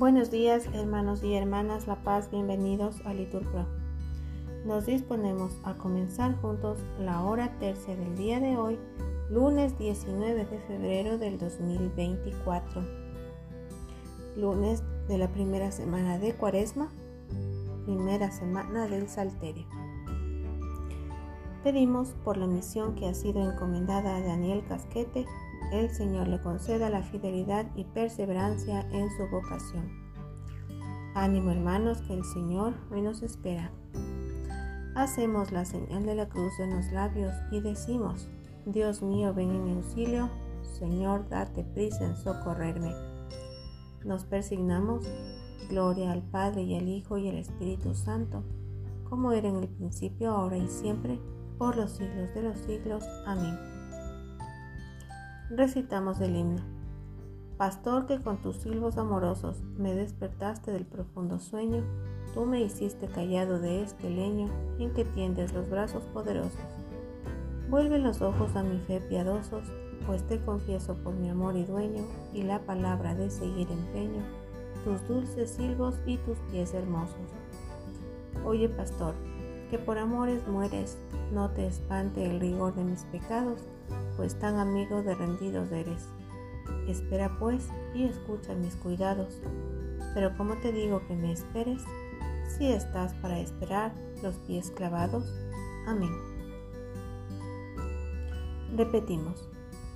Buenos días hermanos y hermanas La Paz, bienvenidos a Litur Pro. Nos disponemos a comenzar juntos la hora tercia del día de hoy, lunes 19 de febrero del 2024. Lunes de la primera semana de Cuaresma, primera semana del Salterio. Pedimos por la misión que ha sido encomendada a Daniel Casquete el Señor le conceda la fidelidad y perseverancia en su vocación. Ánimo hermanos que el Señor hoy nos espera. Hacemos la señal de la cruz en los labios y decimos, Dios mío, ven en mi auxilio, Señor, date prisa en socorrerme. Nos persignamos, gloria al Padre y al Hijo y al Espíritu Santo, como era en el principio, ahora y siempre, por los siglos de los siglos. Amén recitamos el himno. Pastor que con tus silbos amorosos me despertaste del profundo sueño, tú me hiciste callado de este leño en que tiendes los brazos poderosos. Vuelve los ojos a mi fe piadosos, pues te confieso por mi amor y dueño, y la palabra de seguir empeño, tus dulces silbos y tus pies hermosos. Oye, pastor, que por amores mueres, no te espante el rigor de mis pecados, pues tan amigo de rendidos eres. Espera pues y escucha mis cuidados. Pero como te digo que me esperes, si estás para esperar los pies clavados. Amén. Repetimos,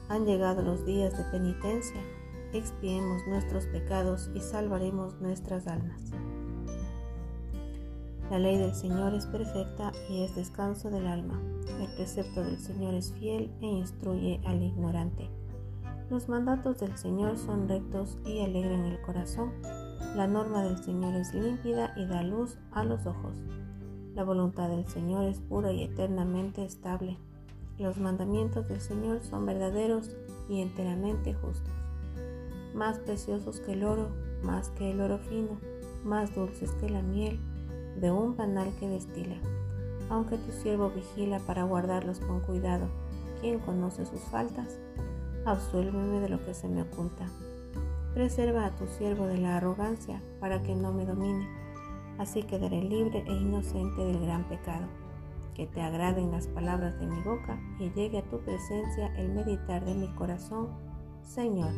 han llegado los días de penitencia, expiemos nuestros pecados y salvaremos nuestras almas. La ley del Señor es perfecta y es descanso del alma. El precepto del Señor es fiel e instruye al ignorante. Los mandatos del Señor son rectos y alegran el corazón. La norma del Señor es límpida y da luz a los ojos. La voluntad del Señor es pura y eternamente estable. Los mandamientos del Señor son verdaderos y enteramente justos. Más preciosos que el oro, más que el oro fino, más dulces que la miel de un panal que destila. Aunque tu siervo vigila para guardarlos con cuidado, ¿quién conoce sus faltas? Absuélveme de lo que se me oculta. Preserva a tu siervo de la arrogancia para que no me domine. Así quedaré libre e inocente del gran pecado. Que te agraden las palabras de mi boca y llegue a tu presencia el meditar de mi corazón. Señor,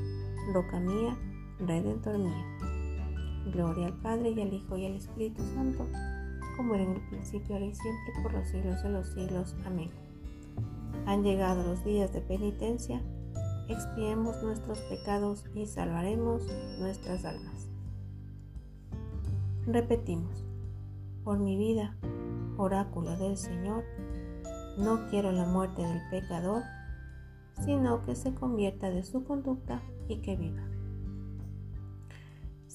roca mía, redentor mío. Gloria al Padre y al Hijo y al Espíritu Santo, como era en el principio, ahora y siempre, por los siglos de los siglos. Amén. Han llegado los días de penitencia, expiemos nuestros pecados y salvaremos nuestras almas. Repetimos, por mi vida, oráculo del Señor, no quiero la muerte del pecador, sino que se convierta de su conducta y que viva.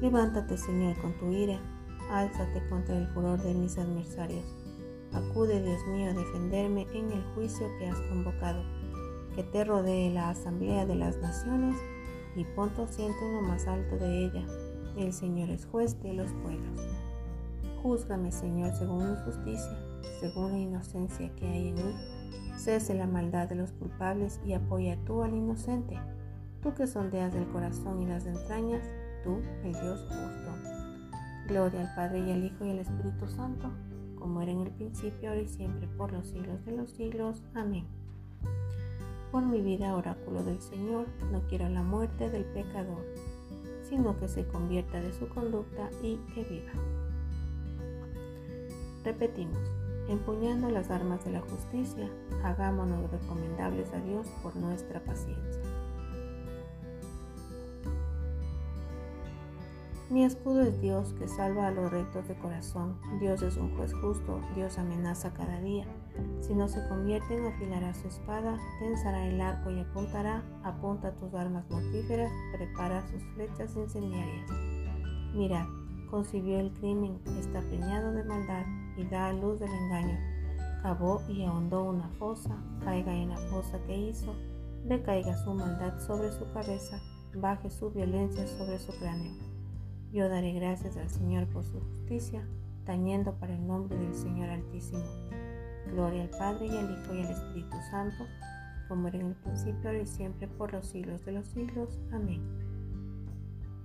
Levántate, Señor, con tu ira, álzate contra el furor de mis adversarios. Acude, Dios mío, a defenderme en el juicio que has convocado. Que te rodee la asamblea de las naciones y pon tu asiento en lo más alto de ella. El Señor es juez de los pueblos. Júzgame, Señor, según mi justicia, según la inocencia que hay en mí. Cese la maldad de los culpables y apoya tú al inocente. Tú que sondeas el corazón y las entrañas, tú, el Dios justo. Gloria al Padre y al Hijo y al Espíritu Santo, como era en el principio, ahora y siempre, por los siglos de los siglos. Amén. Por mi vida, oráculo del Señor, no quiero la muerte del pecador, sino que se convierta de su conducta y que viva. Repetimos, empuñando las armas de la justicia, hagámonos recomendables a Dios por nuestra paciencia. Mi escudo es Dios que salva a los rectos de corazón. Dios es un juez justo, Dios amenaza cada día. Si no se convierten, afilará su espada, tensará el arco y apuntará, apunta tus armas mortíferas, prepara sus flechas incendiarias. Mirad, concibió el crimen, está preñado de maldad y da a luz del engaño. Cavó y ahondó una fosa, caiga en la fosa que hizo, decaiga su maldad sobre su cabeza, baje su violencia sobre su cráneo. Yo daré gracias al Señor por su justicia, tañendo para el nombre del Señor Altísimo. Gloria al Padre y al Hijo y al Espíritu Santo, como era en el principio, ahora y siempre, por los siglos de los siglos. Amén.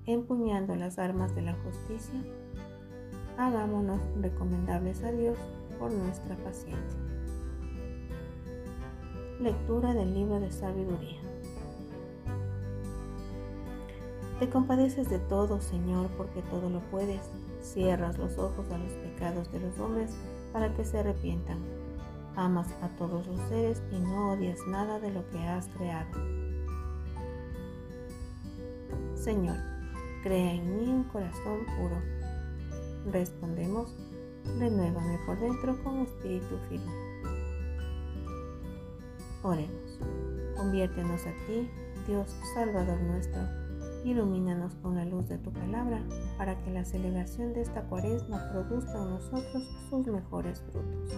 Empuñando las armas de la justicia, hagámonos recomendables a Dios por nuestra paciencia. Lectura del libro de sabiduría. Te compadeces de todo, Señor, porque todo lo puedes. Cierras los ojos a los pecados de los hombres para que se arrepientan. Amas a todos los seres y no odias nada de lo que has creado. Señor, crea en mí un corazón puro. Respondemos, renuévame por dentro con espíritu firme. Oremos. Conviértenos a ti, Dios Salvador nuestro. Ilumínanos con la luz de tu palabra para que la celebración de esta cuaresma produzca en nosotros sus mejores frutos.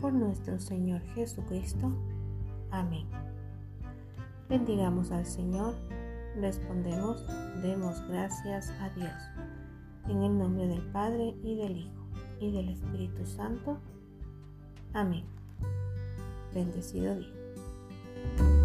Por nuestro Señor Jesucristo. Amén. Bendigamos al Señor. Respondemos, demos gracias a Dios. En el nombre del Padre y del Hijo y del Espíritu Santo. Amén. Bendecido día.